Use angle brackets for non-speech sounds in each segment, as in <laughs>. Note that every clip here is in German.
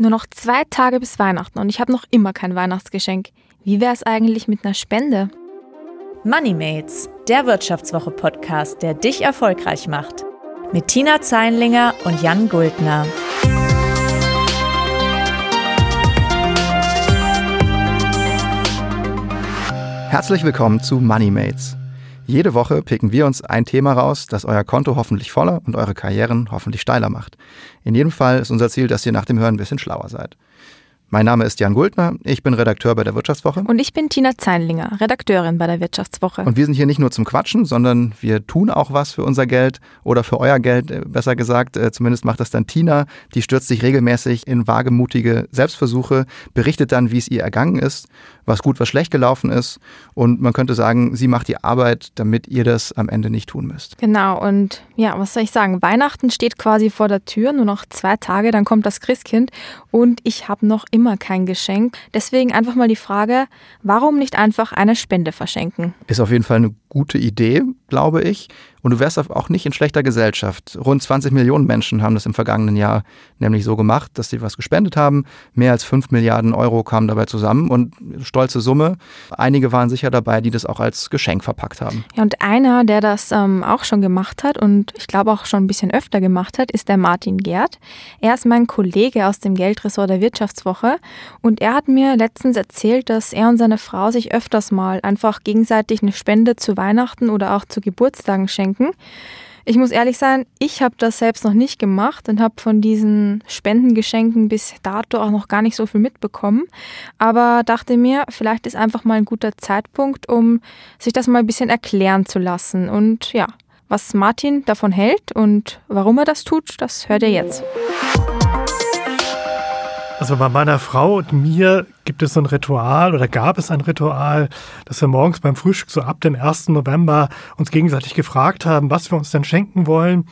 Nur noch zwei Tage bis Weihnachten und ich habe noch immer kein Weihnachtsgeschenk. Wie wäre es eigentlich mit einer Spende? Moneymates, der Wirtschaftswoche-Podcast, der dich erfolgreich macht. Mit Tina Zeinlinger und Jan Guldner. Herzlich willkommen zu Moneymates. Jede Woche picken wir uns ein Thema raus, das euer Konto hoffentlich voller und eure Karrieren hoffentlich steiler macht. In jedem Fall ist unser Ziel, dass ihr nach dem Hören ein bisschen schlauer seid. Mein Name ist Jan Guldner, ich bin Redakteur bei der Wirtschaftswoche. Und ich bin Tina Zeinlinger, Redakteurin bei der Wirtschaftswoche. Und wir sind hier nicht nur zum Quatschen, sondern wir tun auch was für unser Geld oder für euer Geld, äh, besser gesagt. Äh, zumindest macht das dann Tina. Die stürzt sich regelmäßig in wagemutige Selbstversuche, berichtet dann, wie es ihr ergangen ist, was gut, was schlecht gelaufen ist. Und man könnte sagen, sie macht die Arbeit, damit ihr das am Ende nicht tun müsst. Genau, und ja, was soll ich sagen? Weihnachten steht quasi vor der Tür, nur noch zwei Tage, dann kommt das Christkind und ich habe noch immer immer kein Geschenk. Deswegen einfach mal die Frage, warum nicht einfach eine Spende verschenken? Ist auf jeden Fall eine gute Idee, glaube ich. Und du wärst auch nicht in schlechter Gesellschaft. Rund 20 Millionen Menschen haben das im vergangenen Jahr nämlich so gemacht, dass sie was gespendet haben. Mehr als 5 Milliarden Euro kamen dabei zusammen und stolze Summe. Einige waren sicher dabei, die das auch als Geschenk verpackt haben. Ja, und einer, der das ähm, auch schon gemacht hat und ich glaube auch schon ein bisschen öfter gemacht hat, ist der Martin Gerd. Er ist mein Kollege aus dem Geldressort der Wirtschaftswoche und er hat mir letztens erzählt, dass er und seine Frau sich öfters mal einfach gegenseitig eine Spende zu Weihnachten oder auch zu Geburtstagen schenken. Ich muss ehrlich sein, ich habe das selbst noch nicht gemacht und habe von diesen Spendengeschenken bis dato auch noch gar nicht so viel mitbekommen. Aber dachte mir, vielleicht ist einfach mal ein guter Zeitpunkt, um sich das mal ein bisschen erklären zu lassen. Und ja, was Martin davon hält und warum er das tut, das hört ihr jetzt. Also bei meiner Frau und mir gibt es so ein Ritual oder gab es ein Ritual, dass wir morgens beim Frühstück so ab dem 1. November uns gegenseitig gefragt haben, was wir uns denn schenken wollen.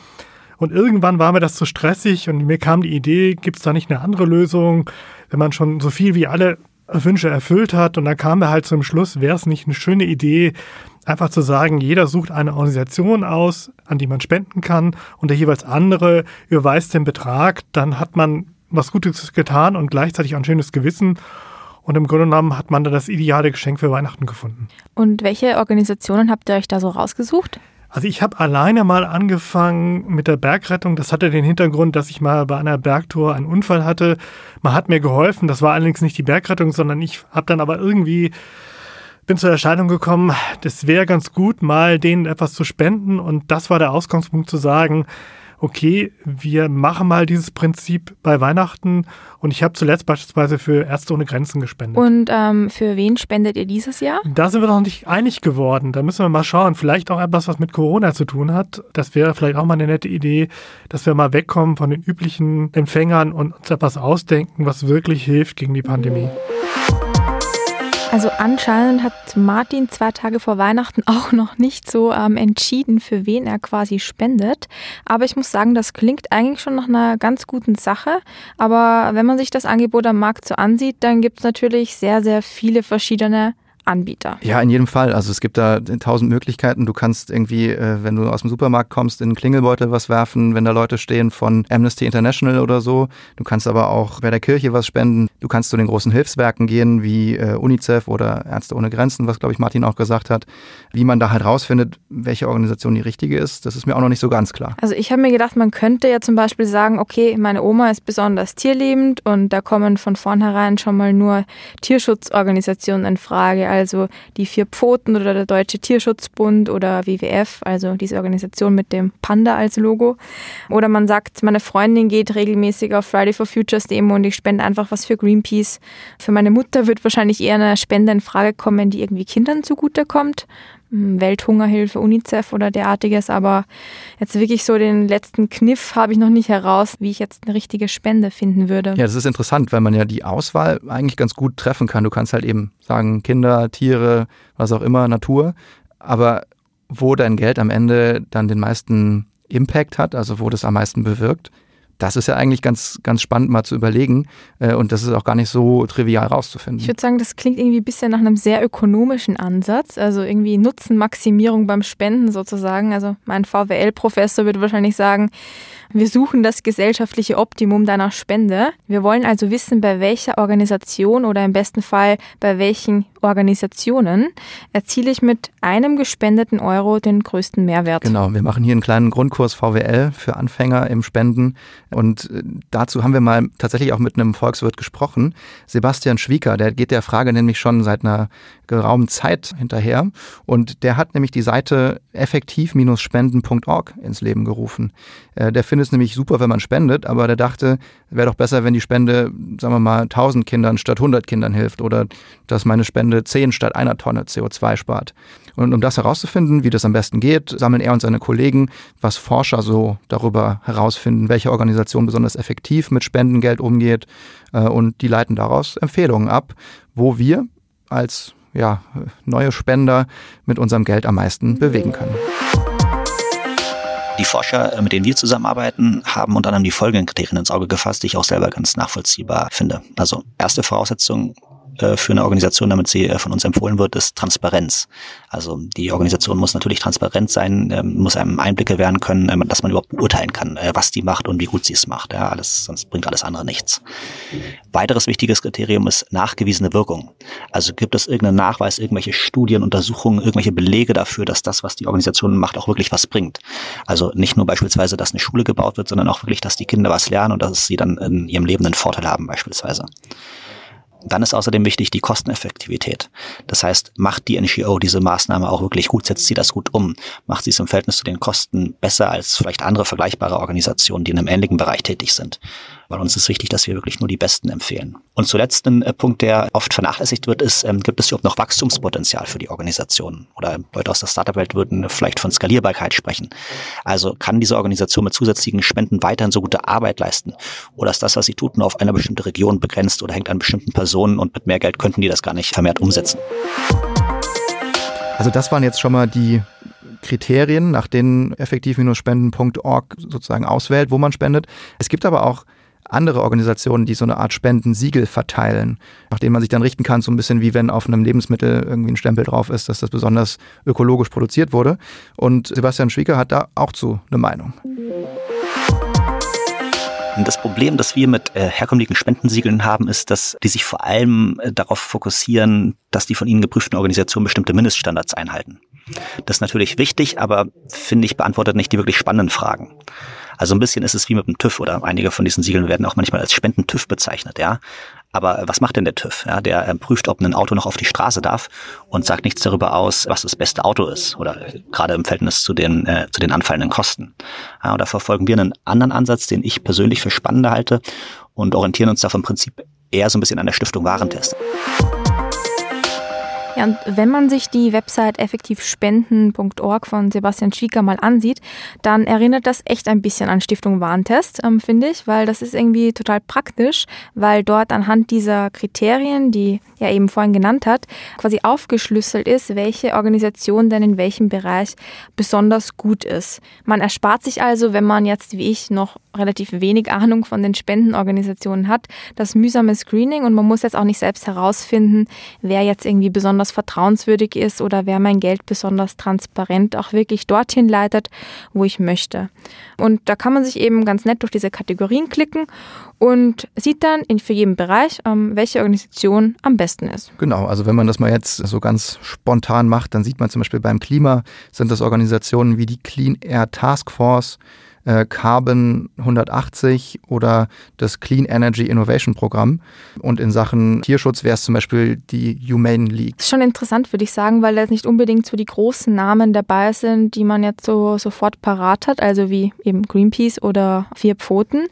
Und irgendwann war mir das zu stressig und mir kam die Idee, gibt es da nicht eine andere Lösung, wenn man schon so viel wie alle Wünsche erfüllt hat. Und dann kamen wir halt zum Schluss, wäre es nicht eine schöne Idee, einfach zu sagen, jeder sucht eine Organisation aus, an die man spenden kann und der jeweils andere überweist den Betrag. Dann hat man was Gutes getan und gleichzeitig ein schönes Gewissen. Und im Grunde genommen hat man da das ideale Geschenk für Weihnachten gefunden. Und welche Organisationen habt ihr euch da so rausgesucht? Also ich habe alleine mal angefangen mit der Bergrettung. Das hatte den Hintergrund, dass ich mal bei einer Bergtour einen Unfall hatte. Man hat mir geholfen. Das war allerdings nicht die Bergrettung, sondern ich habe dann aber irgendwie bin zur Entscheidung gekommen, das wäre ganz gut, mal denen etwas zu spenden. Und das war der Ausgangspunkt zu sagen, okay, wir machen mal dieses Prinzip bei Weihnachten und ich habe zuletzt beispielsweise für Ärzte ohne Grenzen gespendet. Und ähm, für wen spendet ihr dieses Jahr? Da sind wir noch nicht einig geworden. Da müssen wir mal schauen. Vielleicht auch etwas, was mit Corona zu tun hat. Das wäre vielleicht auch mal eine nette Idee, dass wir mal wegkommen von den üblichen Empfängern und uns etwas ausdenken, was wirklich hilft gegen die Pandemie. Also anscheinend hat Martin zwei Tage vor Weihnachten <laughs> auch noch nicht so ähm, entschieden, für wen er quasi spendet. Aber ich muss sagen, das klingt eigentlich schon nach einer ganz guten Sache. Aber wenn man sich das Angebot am Markt so ansieht, dann gibt es natürlich sehr, sehr viele verschiedene Anbieter. Ja, in jedem Fall. Also es gibt da tausend Möglichkeiten. Du kannst irgendwie, äh, wenn du aus dem Supermarkt kommst, in den Klingelbeutel was werfen, wenn da Leute stehen von Amnesty International oder so. Du kannst aber auch bei der Kirche was spenden. Du kannst zu den großen Hilfswerken gehen, wie äh, UNICEF oder Ärzte ohne Grenzen, was, glaube ich, Martin auch gesagt hat. Wie man da halt rausfindet, welche Organisation die richtige ist, das ist mir auch noch nicht so ganz klar. Also ich habe mir gedacht, man könnte ja zum Beispiel sagen, okay, meine Oma ist besonders tierliebend und da kommen von vornherein schon mal nur Tierschutzorganisationen in Frage also die Vier Pfoten oder der Deutsche Tierschutzbund oder WWF, also diese Organisation mit dem Panda als Logo. Oder man sagt, meine Freundin geht regelmäßig auf Friday for Futures Demo und ich spende einfach was für Greenpeace. Für meine Mutter wird wahrscheinlich eher eine Spende in Frage kommen, die irgendwie Kindern zugutekommt. Hm, Welthungerhilfe, UNICEF oder derartiges, aber jetzt wirklich so den letzten Kniff habe ich noch nicht heraus, wie ich jetzt eine richtige Spende finden würde. Ja, das ist interessant, weil man ja die Auswahl eigentlich ganz gut treffen kann. Du kannst halt eben sagen, Kinder, Tiere, was auch immer, Natur, aber wo dein Geld am Ende dann den meisten Impact hat, also wo das am meisten bewirkt, das ist ja eigentlich ganz, ganz spannend mal zu überlegen. Äh, und das ist auch gar nicht so trivial rauszufinden. Ich würde sagen, das klingt irgendwie ein bisschen nach einem sehr ökonomischen Ansatz. Also irgendwie Nutzenmaximierung beim Spenden sozusagen. Also mein VWL-Professor würde wahrscheinlich sagen, Wir suchen das gesellschaftliche Optimum deiner Spende. Wir wollen also wissen, bei welcher Organisation oder im besten Fall bei welchen Organisationen erziele ich mit einem gespendeten Euro den größten Mehrwert. Genau, wir machen hier einen kleinen Grundkurs VWL für Anfänger im Spenden und äh, dazu haben wir mal tatsächlich auch mit einem Volkswirt gesprochen, Sebastian Schwieker, der geht der Frage nämlich schon seit einer geraumen Zeit hinterher und der hat nämlich die Seite effektiv-spenden.org ins Leben gerufen. Äh, der findet es nämlich super, wenn man spendet, aber der dachte, wäre doch besser, wenn die Spende, sagen wir mal, 1000 Kindern statt 100 Kindern hilft oder dass meine Spende 10 statt einer Tonne CO2 spart. Und um das herauszufinden, wie das am besten geht, sammeln er und seine Kollegen, was Forscher so darüber herausfinden, welche Organisation besonders effektiv mit Spendengeld umgeht äh, und die leiten daraus Empfehlungen ab, wo wir als ja, neue Spender mit unserem Geld am meisten bewegen können. Die Forscher, äh, mit denen wir zusammenarbeiten, haben unter anderem die folgenden Kriterien ins Auge gefasst, die ich auch selber ganz nachvollziehbar finde. Also erste Voraussetzung, äh, für eine Organisation, damit sie äh, von uns empfohlen wird, ist Transparenz. Also die Organisation muss natürlich transparent sein, ähm, muss einem Einblicke werden können, ähm, dass man überhaupt beurteilen kann, äh, was die macht und wie gut sie es macht. Ja, alles, sonst bringt alles andere nichts. Weiteres wichtiges Kriterium ist nachgewiesene Wirkung. Also gibt es irgendeinen Nachweis, irgendwelche Studien, Untersuchungen, irgendwelche Belege dafür, dass das, was die Organisation macht, auch wirklich was bringt. Also nicht nur beispielsweise, dass eine Schule gebaut wird, sondern auch wirklich, dass die Kinder was lernen und dass sie dann in ihrem Leben einen Vorteil haben beispielsweise. Dann ist außerdem wichtig die Kosteneffektivität. Das heißt, macht die NGO diese Maßnahme auch wirklich gut, setzt sie das gut um, macht sie es im Verhältnis zu den Kosten besser als vielleicht andere vergleichbare Organisationen, die in einem ähnlichen Bereich tätig sind weil uns ist wichtig, dass wir wirklich nur die Besten empfehlen. Und zuletzt ein äh, Punkt, der oft vernachlässigt wird, ist, ähm, gibt es überhaupt noch Wachstumspotenzial für die Organisation? Oder Leute aus der Startup-Welt würden vielleicht von Skalierbarkeit sprechen. Also kann diese Organisation mit zusätzlichen Spenden weiterhin so gute Arbeit leisten? Oder ist das, was sie tut, nur auf eine bestimmte Region begrenzt oder hängt an bestimmten Personen und mit mehr Geld könnten die das gar nicht vermehrt umsetzen? Also das waren jetzt schon mal die Kriterien, nach denen effektiv-spenden.org sozusagen auswählt, wo man spendet. Es gibt aber auch andere Organisationen, die so eine Art Spendensiegel verteilen, nach denen man sich dann richten kann, so ein bisschen wie wenn auf einem Lebensmittel irgendwie ein Stempel drauf ist, dass das besonders ökologisch produziert wurde. Und Sebastian Schwieger hat da auch zu eine Meinung. Das Problem, das wir mit äh, herkömmlichen Spendensiegeln haben, ist, dass die sich vor allem äh, darauf fokussieren, dass die von ihnen geprüften Organisationen bestimmte Mindeststandards einhalten. Das ist natürlich wichtig, aber finde ich beantwortet nicht die wirklich spannenden Fragen. Also ein bisschen ist es wie mit dem TÜV oder einige von diesen Siegeln werden auch manchmal als Spenden-TÜV bezeichnet, ja. Aber was macht denn der TÜV? Ja, der ähm, prüft, ob ein Auto noch auf die Straße darf und sagt nichts darüber aus, was das beste Auto ist oder äh, gerade im Verhältnis zu den, äh, zu den anfallenden Kosten. Ja, und da verfolgen wir einen anderen Ansatz, den ich persönlich für spannender halte und orientieren uns da vom Prinzip eher so ein bisschen an der Stiftung Warentest. Ja, und wenn man sich die Website effektivspenden.org von Sebastian Schwieger mal ansieht, dann erinnert das echt ein bisschen an Stiftung Warntest, ähm, finde ich, weil das ist irgendwie total praktisch, weil dort anhand dieser Kriterien, die er eben vorhin genannt hat, quasi aufgeschlüsselt ist, welche Organisation denn in welchem Bereich besonders gut ist. Man erspart sich also, wenn man jetzt wie ich noch relativ wenig Ahnung von den Spendenorganisationen hat, das mühsame Screening und man muss jetzt auch nicht selbst herausfinden, wer jetzt irgendwie besonders vertrauenswürdig ist oder wer mein Geld besonders transparent auch wirklich dorthin leitet, wo ich möchte. Und da kann man sich eben ganz nett durch diese Kategorien klicken und sieht dann in für jeden Bereich, ähm, welche Organisation am besten ist. Genau, also wenn man das mal jetzt so ganz spontan macht, dann sieht man zum Beispiel beim Klima sind das Organisationen wie die Clean Air Task Force, äh, Carbon 180 oder das Clean Energy Innovation Programm. Und in Sachen Tierschutz wäre es zum Beispiel die Humane League. Das ist schon interessant, würde ich sagen, weil da nicht unbedingt so die großen Namen dabei sind, die man jetzt so sofort parat hat, also wie eben Greenpeace oder Vier Pfoten.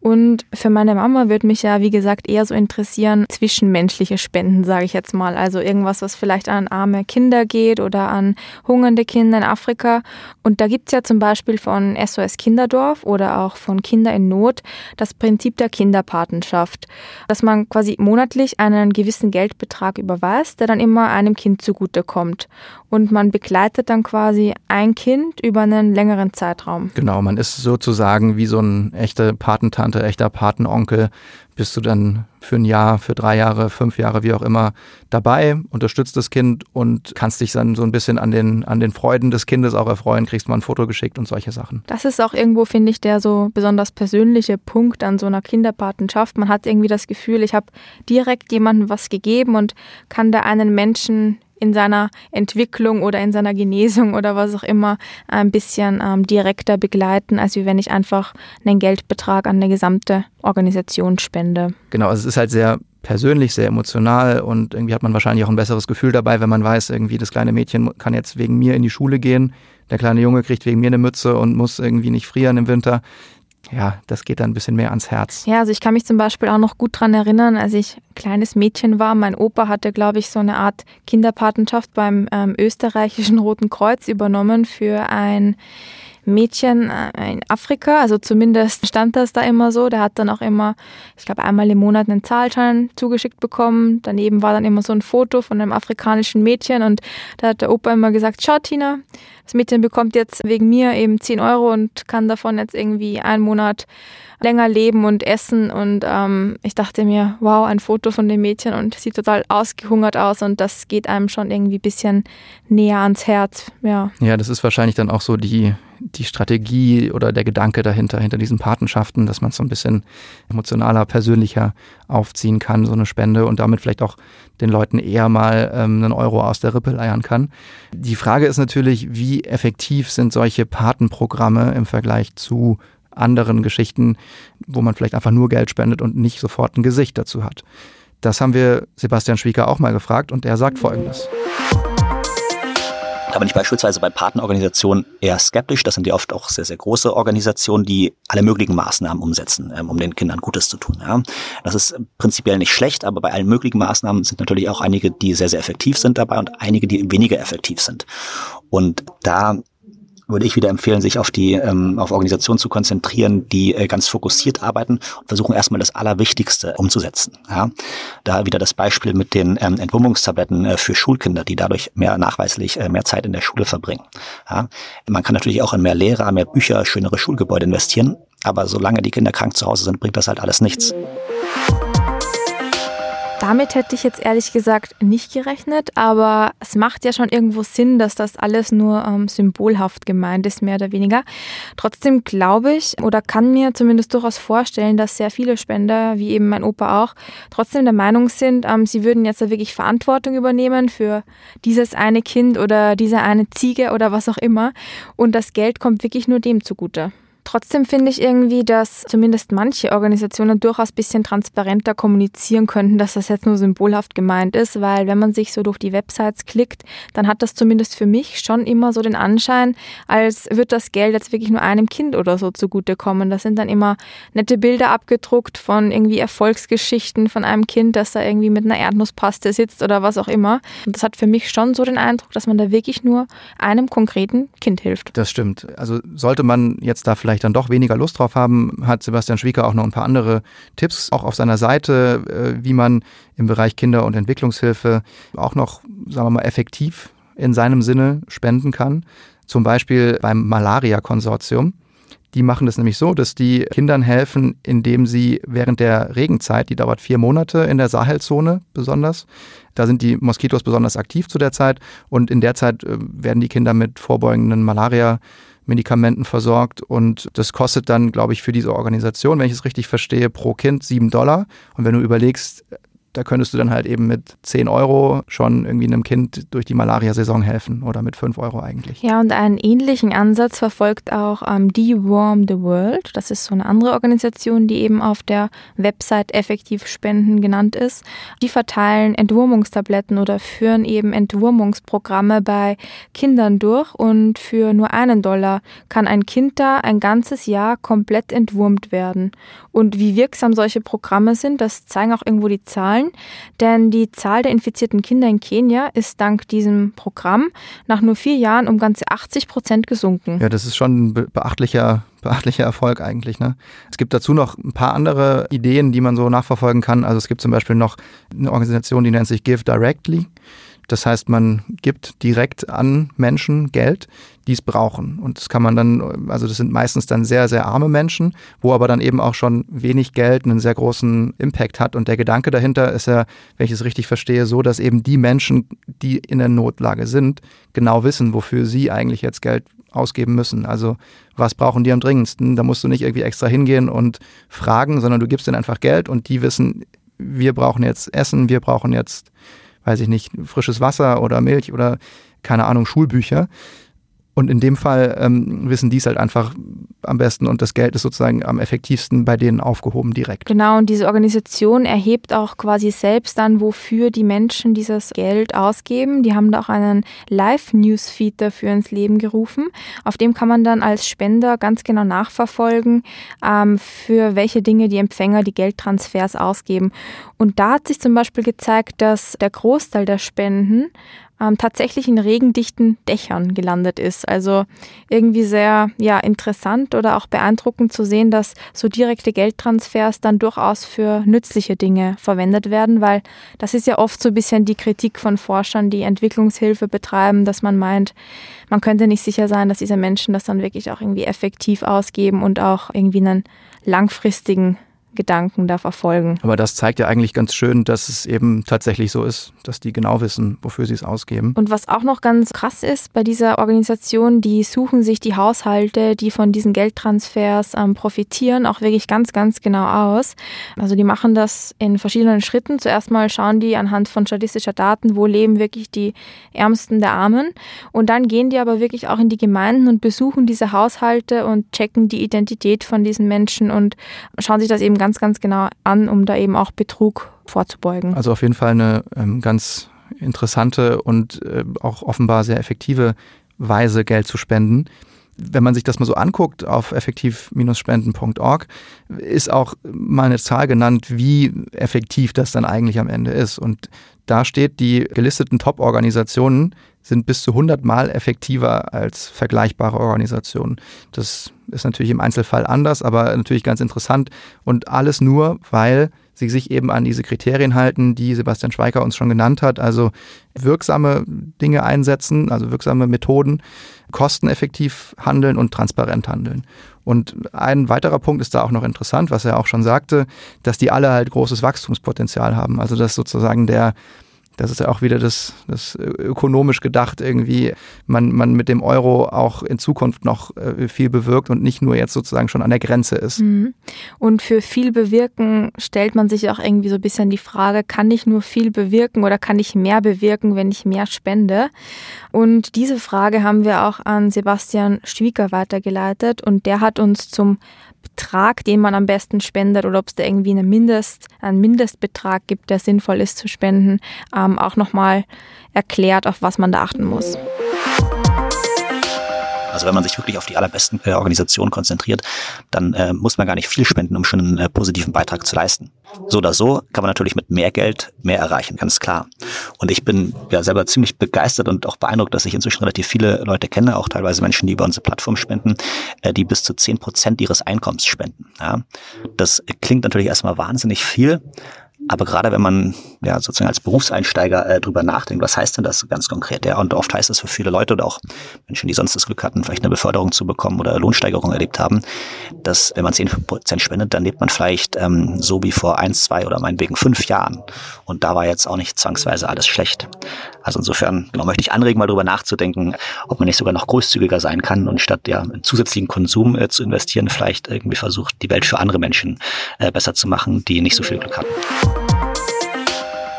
Und für meine Mama würde mich ja, wie gesagt, eher so interessieren, zwischenmenschliche Spenden, sage ich jetzt mal. Also irgendwas, was vielleicht an arme Kinder geht oder an hungernde Kinder in Afrika. Und da gibt es ja zum Beispiel von SOS Kinderdorf oder auch von Kinder in Not das Prinzip der Kinderpatenschaft, dass man quasi monatlich einen gewissen Geldbetrag überweist, der dann immer einem Kind zugutekommt. Und man begleitet dann quasi ein Kind über einen längeren Zeitraum. Genau, man ist sozusagen wie so ein echter Patentante, echter Patenonkel bist du dann für ein Jahr, für drei Jahre, fünf Jahre, wie auch immer, dabei, unterstützt das Kind und kannst dich dann so ein bisschen an den, an den Freuden des Kindes auch erfreuen, kriegst mal ein Foto geschickt und solche Sachen. Das ist auch irgendwo, finde ich, der so besonders persönliche Punkt an so einer Kinderpatenschaft. Man hat irgendwie das Gefühl, ich habe direkt jemandem was gegeben und kann da einen Menschen in seiner Entwicklung oder in seiner Genesung oder was auch immer ein bisschen ähm, direkter begleiten, als wenn ich einfach einen Geldbetrag an eine gesamte Organisation spende. Genau, also es ist halt sehr persönlich, sehr emotional und irgendwie hat man wahrscheinlich auch ein besseres Gefühl dabei, wenn man weiß, irgendwie das kleine Mädchen kann jetzt wegen mir in die Schule gehen, der kleine Junge kriegt wegen mir eine Mütze und muss irgendwie nicht frieren im Winter ja, das geht dann ein bisschen mehr ans Herz. Ja, also ich kann mich zum Beispiel auch noch gut daran erinnern, als ich kleines Mädchen war. Mein Opa hatte, glaube ich, so eine Art Kinderpatenschaft beim ähm, österreichischen Roten Kreuz übernommen für ein Mädchen äh, in Afrika. Also zumindest stand das da immer so. Der hat dann auch immer, ich glaube, einmal im Monat einen Zahlschein zugeschickt bekommen. Daneben war dann immer so ein Foto von einem afrikanischen Mädchen und da hat der Opa immer gesagt, schau Tina, das Mädchen bekommt jetzt wegen mir eben 10 Euro und kann davon jetzt irgendwie einen Monat länger leben und essen. Und ähm, ich dachte mir, wow, ein Foto von dem Mädchen und sieht total ausgehungert aus und das geht einem schon irgendwie ein bisschen näher ans Herz. Ja, ja das ist wahrscheinlich dann auch so die, die Strategie oder der Gedanke dahinter, hinter diesen Patenschaften, dass man es so ein bisschen emotionaler, persönlicher aufziehen kann, so eine Spende und damit vielleicht auch den Leuten eher mal ähm, einen Euro aus der Rippe leiern kann. Die Frage ist natürlich, wie effektiv sind solche Patenprogramme im Vergleich zu anderen Geschichten, wo man vielleicht einfach nur Geld spendet und nicht sofort ein Gesicht dazu hat. Das haben wir Sebastian Schwieger auch mal gefragt und er sagt Folgendes. Da bin ich beispielsweise bei Partnerorganisationen eher skeptisch. Das sind ja oft auch sehr, sehr große Organisationen, die alle möglichen Maßnahmen umsetzen, ähm, um den Kindern Gutes zu tun. Das ist prinzipiell nicht schlecht, aber bei allen möglichen Maßnahmen sind natürlich auch einige, die sehr, sehr effektiv sind dabei und einige, die weniger effektiv sind. Und da würde ich wieder empfehlen, sich auf die ähm, auf Organisationen zu konzentrieren, die äh, ganz fokussiert arbeiten und versuchen erstmal das Allerwichtigste umzusetzen. Ja? Da wieder das Beispiel mit den ähm, Entwurmungstabletten äh, für Schulkinder, die dadurch mehr nachweislich äh, mehr Zeit in der Schule verbringen. Ja? Man kann natürlich auch in mehr Lehrer, mehr Bücher, schönere Schulgebäude investieren, aber solange die Kinder krank zu Hause sind, bringt das halt alles nichts. Damit hätte ich jetzt ehrlich gesagt nicht gerechnet, aber es macht ja schon irgendwo Sinn, dass das alles nur ähm, symbolhaft gemeint ist, mehr oder weniger. Trotzdem glaube ich oder kann mir zumindest durchaus vorstellen, dass sehr viele Spender, wie eben mein Opa auch, trotzdem der Meinung sind, ähm, sie würden jetzt wirklich Verantwortung übernehmen für dieses eine Kind oder diese eine Ziege oder was auch immer. Und das Geld kommt wirklich nur dem zugute. Trotzdem finde ich irgendwie, dass zumindest manche Organisationen durchaus ein bisschen transparenter kommunizieren könnten, dass das jetzt nur symbolhaft gemeint ist, weil wenn man sich so durch die Websites klickt, dann hat das zumindest für mich schon immer so den Anschein, als wird das Geld jetzt wirklich nur einem Kind oder so zugutekommen. Das sind dann immer nette Bilder abgedruckt von irgendwie Erfolgsgeschichten von einem Kind, das da irgendwie mit einer Erdnusspaste sitzt oder was auch immer. Und das hat für mich schon so den Eindruck, dass man da wirklich nur einem konkreten Kind hilft. Das stimmt. Also sollte man jetzt da vielleicht vielleicht dann doch weniger Lust drauf haben, hat Sebastian Schwieker auch noch ein paar andere Tipps, auch auf seiner Seite, äh, wie man im Bereich Kinder- und Entwicklungshilfe auch noch, sagen wir mal, effektiv in seinem Sinne spenden kann. Zum Beispiel beim Malaria-Konsortium. Die machen das nämlich so, dass die Kindern helfen, indem sie während der Regenzeit, die dauert vier Monate in der Sahelzone besonders, da sind die Moskitos besonders aktiv zu der Zeit und in der Zeit äh, werden die Kinder mit vorbeugenden Malaria Medikamenten versorgt und das kostet dann, glaube ich, für diese Organisation, wenn ich es richtig verstehe, pro Kind sieben Dollar. Und wenn du überlegst, da könntest du dann halt eben mit 10 Euro schon irgendwie einem Kind durch die Malaria-Saison helfen oder mit 5 Euro eigentlich. Ja, und einen ähnlichen Ansatz verfolgt auch ähm, Deworm the World. Das ist so eine andere Organisation, die eben auf der Website Effektiv Spenden genannt ist. Die verteilen Entwurmungstabletten oder führen eben Entwurmungsprogramme bei Kindern durch und für nur einen Dollar kann ein Kind da ein ganzes Jahr komplett entwurmt werden. Und wie wirksam solche Programme sind, das zeigen auch irgendwo die Zahlen. Zahlen, denn die Zahl der infizierten Kinder in Kenia ist dank diesem Programm nach nur vier Jahren um ganze 80 Prozent gesunken. Ja, das ist schon ein beachtlicher beachtlicher Erfolg eigentlich. Ne? Es gibt dazu noch ein paar andere Ideen, die man so nachverfolgen kann. Also es gibt zum Beispiel noch eine Organisation, die nennt sich Give Directly. Das heißt, man gibt direkt an Menschen Geld, die es brauchen. Und das kann man dann, also das sind meistens dann sehr, sehr arme Menschen, wo aber dann eben auch schon wenig Geld einen sehr großen Impact hat. Und der Gedanke dahinter ist ja, wenn ich es richtig verstehe, so, dass eben die Menschen, die in der Notlage sind, genau wissen, wofür sie eigentlich jetzt Geld ausgeben müssen. Also was brauchen die am dringendsten? Da musst du nicht irgendwie extra hingehen und fragen, sondern du gibst ihnen einfach Geld und die wissen, wir brauchen jetzt Essen, wir brauchen jetzt, weiß ich nicht, frisches Wasser oder Milch oder keine Ahnung, Schulbücher. Und in dem Fall ähm, wissen die es halt einfach am besten und das Geld ist sozusagen am effektivsten bei denen aufgehoben direkt. Genau, und diese Organisation erhebt auch quasi selbst dann, wofür die Menschen dieses Geld ausgeben. Die haben da auch einen Live-Newsfeed dafür ins Leben gerufen. Auf dem kann man dann als Spender ganz genau nachverfolgen, ähm, für welche Dinge die Empfänger die Geldtransfers ausgeben. Und da hat sich zum Beispiel gezeigt, dass der Großteil der Spenden ähm, tatsächlich in regendichten Dächern gelandet ist. Also irgendwie sehr ja, interessant oder auch beeindruckend zu sehen, dass so direkte Geldtransfers dann durchaus für nützliche Dinge verwendet werden, weil das ist ja oft so ein bisschen die Kritik von Forschern, die Entwicklungshilfe betreiben, dass man meint, man könnte nicht sicher sein, dass diese Menschen das dann wirklich auch irgendwie effektiv ausgeben und auch irgendwie einen langfristigen Gedanken da verfolgen. Aber das zeigt ja eigentlich ganz schön, dass es eben tatsächlich so ist, dass die genau wissen, wofür sie es ausgeben. Und was auch noch ganz krass ist bei dieser Organisation, die suchen sich die Haushalte, die von diesen Geldtransfers ähm, profitieren, auch wirklich ganz, ganz genau aus. Also die machen das in verschiedenen Schritten. Zuerst mal schauen die anhand von statistischer Daten, wo leben wirklich die Ärmsten der Armen. Und dann gehen die aber wirklich auch in die Gemeinden und besuchen diese Haushalte und checken die Identität von diesen Menschen und schauen sich das eben ganz, ganz genau an, um da eben auch Betrug vorzubeugen. Also auf jeden Fall eine ähm, ganz interessante und äh, auch offenbar sehr effektive Weise, Geld zu spenden. Wenn man sich das mal so anguckt auf effektiv-spenden.org, ist auch mal eine Zahl genannt, wie effektiv das dann eigentlich am Ende ist. Und da steht, die gelisteten Top-Organisationen sind bis zu 100 Mal effektiver als vergleichbare Organisationen. Das ist natürlich im Einzelfall anders, aber natürlich ganz interessant. Und alles nur, weil sie sich eben an diese Kriterien halten, die Sebastian Schweiker uns schon genannt hat. Also wirksame Dinge einsetzen, also wirksame Methoden, kosteneffektiv handeln und transparent handeln. Und ein weiterer Punkt ist da auch noch interessant, was er auch schon sagte, dass die alle halt großes Wachstumspotenzial haben. Also dass sozusagen der das ist ja auch wieder das, das ökonomisch gedacht, irgendwie man, man mit dem Euro auch in Zukunft noch äh, viel bewirkt und nicht nur jetzt sozusagen schon an der Grenze ist. Mhm. Und für viel bewirken stellt man sich auch irgendwie so ein bisschen die Frage, kann ich nur viel bewirken oder kann ich mehr bewirken, wenn ich mehr spende? Und diese Frage haben wir auch an Sebastian Schwieger weitergeleitet und der hat uns zum Betrag, den man am besten spendet oder ob es da irgendwie eine Mindest, einen Mindestbetrag gibt, der sinnvoll ist zu spenden, ähm, auch nochmal erklärt, auf was man da achten muss. Also wenn man sich wirklich auf die allerbesten äh, Organisationen konzentriert, dann äh, muss man gar nicht viel spenden, um schon einen äh, positiven Beitrag zu leisten. So oder so kann man natürlich mit mehr Geld mehr erreichen, ganz klar. Und ich bin ja selber ziemlich begeistert und auch beeindruckt, dass ich inzwischen relativ viele Leute kenne, auch teilweise Menschen, die über unsere Plattform spenden, äh, die bis zu zehn Prozent ihres Einkommens spenden. Ja. Das klingt natürlich erstmal wahnsinnig viel, aber gerade wenn man ja sozusagen als Berufseinsteiger äh, drüber nachdenkt, was heißt denn das ganz konkret? Ja, und oft heißt es für viele Leute oder auch Menschen, die sonst das Glück hatten, vielleicht eine Beförderung zu bekommen oder Lohnsteigerung erlebt haben, dass wenn man zehn Prozent spendet, dann lebt man vielleicht ähm, so wie vor eins, zwei oder meinetwegen fünf Jahren. Und da war jetzt auch nicht zwangsweise alles schlecht. Also insofern genau, möchte ich anregen, mal drüber nachzudenken, ob man nicht sogar noch großzügiger sein kann und statt ja in zusätzlichen Konsum äh, zu investieren, vielleicht irgendwie versucht, die Welt für andere Menschen äh, besser zu machen, die nicht so viel Glück hatten.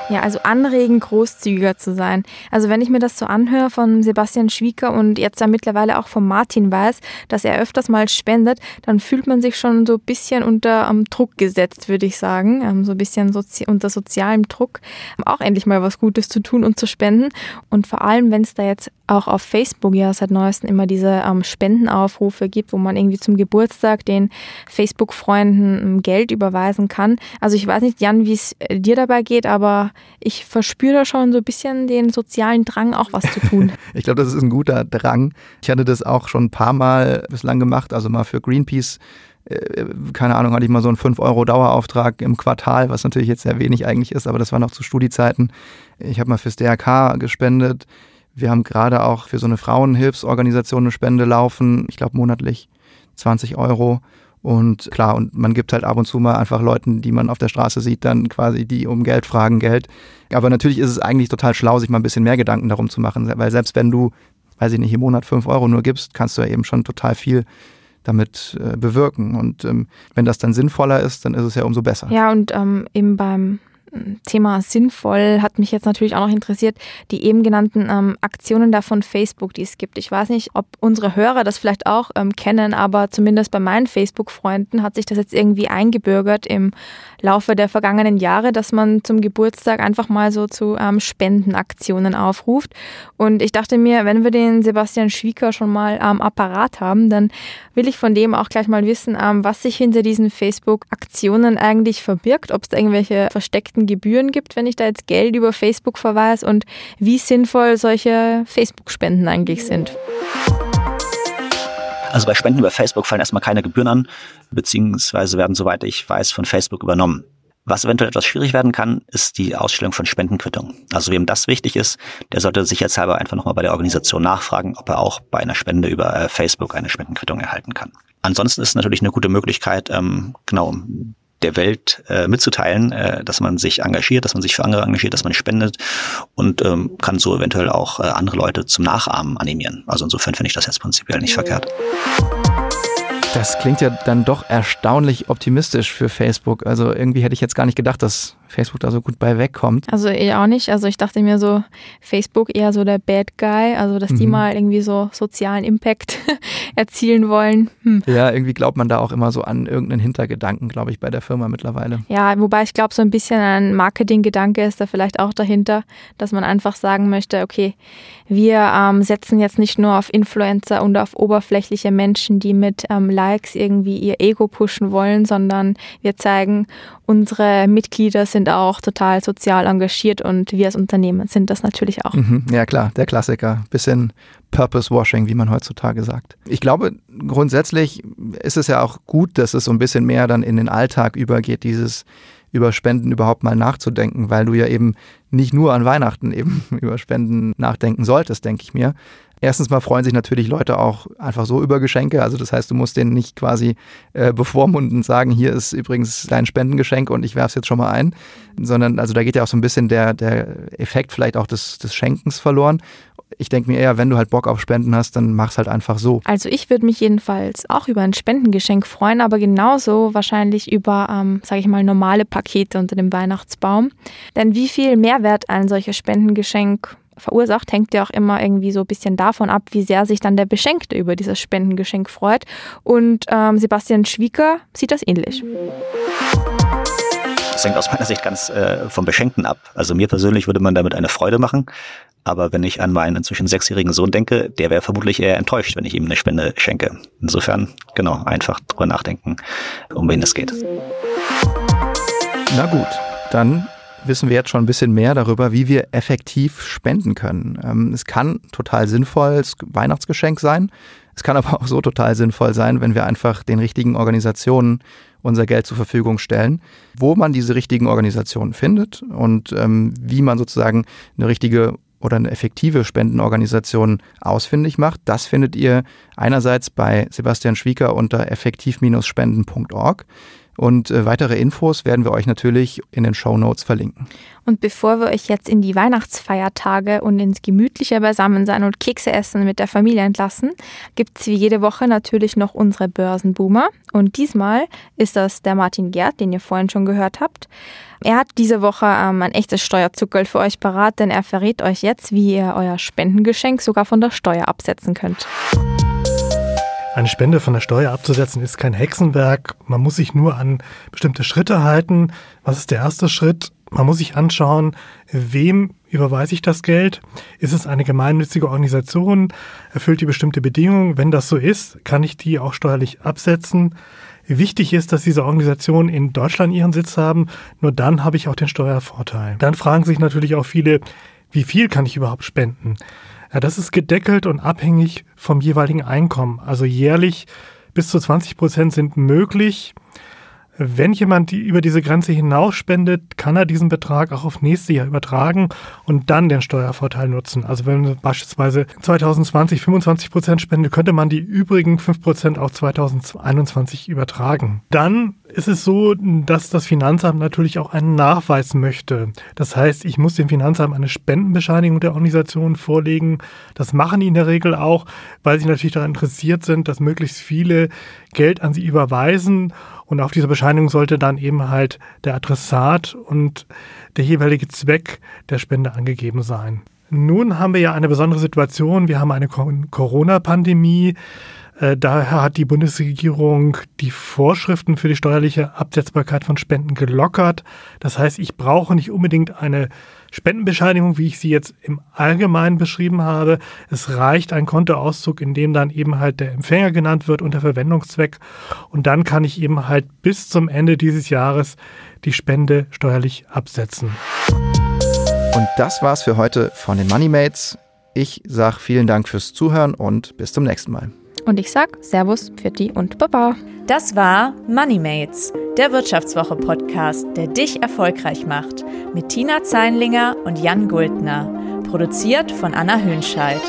Ja, also anregen, großzügiger zu sein. Also wenn ich mir das so anhöre von Sebastian Schwieker und jetzt da mittlerweile auch von Martin weiß, dass er öfters mal spendet, dann fühlt man sich schon so ein bisschen unter um, Druck gesetzt, würde ich sagen. Um, so ein bisschen sozi unter sozialem Druck, auch endlich mal was Gutes zu tun und zu spenden. Und vor allem, wenn es da jetzt auch auf Facebook ja seit neuestem immer diese ähm, Spendenaufrufe gibt, wo man irgendwie zum Geburtstag den Facebook-Freunden ähm, Geld überweisen kann. Also ich weiß nicht, Jan, wie es äh, dir dabei geht, aber ich verspüre da schon so ein bisschen den sozialen Drang, auch was zu tun. <laughs> ich glaube, das ist ein guter Drang. Ich hatte das auch schon ein paar Mal bislang gemacht, also mal für Greenpeace äh, keine Ahnung, hatte ich mal so einen 5-Euro-Dauerauftrag im Quartal, was natürlich jetzt sehr wenig eigentlich ist, aber das war noch zu Studiezeiten. Ich habe mal fürs DRK gespendet. Wir haben gerade auch für so eine Frauenhilfsorganisation eine Spende laufen, ich glaube monatlich 20 Euro. Und klar, und man gibt halt ab und zu mal einfach Leuten, die man auf der Straße sieht, dann quasi die um Geld fragen, Geld. Aber natürlich ist es eigentlich total schlau, sich mal ein bisschen mehr Gedanken darum zu machen, weil selbst wenn du, weiß ich nicht, im Monat fünf Euro nur gibst, kannst du ja eben schon total viel damit äh, bewirken. Und ähm, wenn das dann sinnvoller ist, dann ist es ja umso besser. Ja, und ähm, eben beim Thema sinnvoll hat mich jetzt natürlich auch noch interessiert, die eben genannten ähm, Aktionen da von Facebook, die es gibt. Ich weiß nicht, ob unsere Hörer das vielleicht auch ähm, kennen, aber zumindest bei meinen Facebook-Freunden hat sich das jetzt irgendwie eingebürgert im Laufe der vergangenen Jahre, dass man zum Geburtstag einfach mal so zu ähm, Spendenaktionen aufruft. Und ich dachte mir, wenn wir den Sebastian Schwieker schon mal am Apparat haben, dann will ich von dem auch gleich mal wissen, ähm, was sich hinter diesen Facebook-Aktionen eigentlich verbirgt, ob es irgendwelche versteckten Gebühren gibt, wenn ich da jetzt Geld über Facebook verweise und wie sinnvoll solche Facebook-Spenden eigentlich sind. Also bei Spenden über Facebook fallen erstmal keine Gebühren an, beziehungsweise werden, soweit ich weiß, von Facebook übernommen. Was eventuell etwas schwierig werden kann, ist die Ausstellung von Spendenquittungen. Also wem das wichtig ist, der sollte sicherheitshalber einfach nochmal bei der Organisation nachfragen, ob er auch bei einer Spende über äh, Facebook eine Spendenquittung erhalten kann. Ansonsten ist natürlich eine gute Möglichkeit, ähm, genau, der Welt äh, mitzuteilen, äh, dass man sich engagiert, dass man sich für andere engagiert, dass man spendet und ähm, kann so eventuell auch äh, andere Leute zum Nachahmen animieren. Also insofern finde ich das jetzt prinzipiell nicht verkehrt. Das klingt ja dann doch erstaunlich optimistisch für Facebook. Also irgendwie hätte ich jetzt gar nicht gedacht, dass Facebook da so gut bei wegkommt. Also ich auch nicht. Also ich dachte mir so, Facebook eher so der Bad Guy, also dass mhm. die mal irgendwie so sozialen Impact <laughs> erzielen wollen. Hm. Ja, irgendwie glaubt man da auch immer so an irgendeinen Hintergedanken, glaube ich, bei der Firma mittlerweile. Ja, wobei ich glaube, so ein bisschen ein Marketinggedanke ist da vielleicht auch dahinter, dass man einfach sagen möchte, okay, wir ähm, setzen jetzt nicht nur auf Influencer und auf oberflächliche Menschen, die mit ähm, Likes irgendwie ihr Ego pushen wollen, sondern wir zeigen, unsere Mitglieder sind auch total sozial engagiert und wir als Unternehmen sind das natürlich auch. Mhm, ja klar, der Klassiker. Bisschen Purpose Washing, wie man heutzutage sagt. Ich glaube, grundsätzlich ist es ja auch gut, dass es so ein bisschen mehr dann in den Alltag übergeht, dieses über Spenden überhaupt mal nachzudenken, weil du ja eben nicht nur an Weihnachten eben <laughs> über Spenden nachdenken solltest, denke ich mir. Erstens mal freuen sich natürlich Leute auch einfach so über Geschenke. Also das heißt, du musst denen nicht quasi äh, bevormunden und sagen, hier ist übrigens dein Spendengeschenk und ich werfe es jetzt schon mal ein. Sondern also da geht ja auch so ein bisschen der, der Effekt vielleicht auch des, des Schenkens verloren ich denke mir eher, wenn du halt Bock auf Spenden hast, dann mach's halt einfach so. Also ich würde mich jedenfalls auch über ein Spendengeschenk freuen, aber genauso wahrscheinlich über, ähm, sage ich mal, normale Pakete unter dem Weihnachtsbaum. Denn wie viel Mehrwert ein solches Spendengeschenk verursacht, hängt ja auch immer irgendwie so ein bisschen davon ab, wie sehr sich dann der Beschenkte über dieses Spendengeschenk freut. Und ähm, Sebastian Schwieker sieht das ähnlich. Das hängt aus meiner Sicht ganz äh, vom Beschenkten ab. Also mir persönlich würde man damit eine Freude machen. Aber wenn ich an meinen inzwischen sechsjährigen Sohn denke, der wäre vermutlich eher enttäuscht, wenn ich ihm eine Spende schenke. Insofern, genau, einfach drüber nachdenken, um wen es geht. Na gut, dann wissen wir jetzt schon ein bisschen mehr darüber, wie wir effektiv spenden können. Ähm, es kann total sinnvolles Weihnachtsgeschenk sein. Es kann aber <laughs> auch so total sinnvoll sein, wenn wir einfach den richtigen Organisationen unser Geld zur Verfügung stellen. Wo man diese richtigen Organisationen findet und ähm, wie man sozusagen eine richtige oder eine effektive Spendenorganisation ausfindig macht, das findet ihr einerseits bei Sebastian Schwieker unter effektiv-spenden.org. Und äh, weitere Infos werden wir euch natürlich in den Show Notes verlinken. Und bevor wir euch jetzt in die Weihnachtsfeiertage und ins gemütliche Beisammensein und Kekse essen mit der Familie entlassen, gibt es wie jede Woche natürlich noch unsere Börsenboomer. Und diesmal ist das der Martin Gerd, den ihr vorhin schon gehört habt. Er hat diese Woche ähm, ein echtes Steuerzuckerl für euch parat, denn er verrät euch jetzt, wie ihr euer Spendengeschenk sogar von der Steuer absetzen könnt. Eine Spende von der Steuer abzusetzen ist kein Hexenwerk. Man muss sich nur an bestimmte Schritte halten. Was ist der erste Schritt? Man muss sich anschauen, wem überweise ich das Geld? Ist es eine gemeinnützige Organisation? Erfüllt die bestimmte Bedingungen? Wenn das so ist, kann ich die auch steuerlich absetzen. Wichtig ist, dass diese Organisationen in Deutschland ihren Sitz haben. Nur dann habe ich auch den Steuervorteil. Dann fragen sich natürlich auch viele, wie viel kann ich überhaupt spenden? Ja, das ist gedeckelt und abhängig vom jeweiligen Einkommen. Also jährlich bis zu 20 Prozent sind möglich. Wenn jemand die über diese Grenze hinaus spendet, kann er diesen Betrag auch auf nächste Jahr übertragen und dann den Steuervorteil nutzen. Also wenn man beispielsweise 2020 25 Prozent spendet, könnte man die übrigen 5 Prozent auch 2021 übertragen. Dann ist es so, dass das Finanzamt natürlich auch einen Nachweis möchte. Das heißt, ich muss dem Finanzamt eine Spendenbescheinigung der Organisation vorlegen. Das machen die in der Regel auch, weil sie natürlich daran interessiert sind, dass möglichst viele Geld an sie überweisen und auf dieser Bescheinigung sollte dann eben halt der Adressat und der jeweilige Zweck der Spende angegeben sein. Nun haben wir ja eine besondere Situation. Wir haben eine Corona-Pandemie. Äh, daher hat die Bundesregierung die Vorschriften für die steuerliche Absetzbarkeit von Spenden gelockert. Das heißt, ich brauche nicht unbedingt eine Spendenbescheinigung, wie ich sie jetzt im Allgemeinen beschrieben habe. Es reicht ein Kontoauszug, in dem dann eben halt der Empfänger genannt wird und der Verwendungszweck. Und dann kann ich eben halt bis zum Ende dieses Jahres die Spende steuerlich absetzen. Und das war's für heute von den Moneymates. Ich sage vielen Dank fürs Zuhören und bis zum nächsten Mal. Und ich sag Servus, Pfitti und Baba. Das war Moneymates, der Wirtschaftswoche-Podcast, der dich erfolgreich macht. Mit Tina Zeinlinger und Jan Guldner. Produziert von Anna Hönscheid.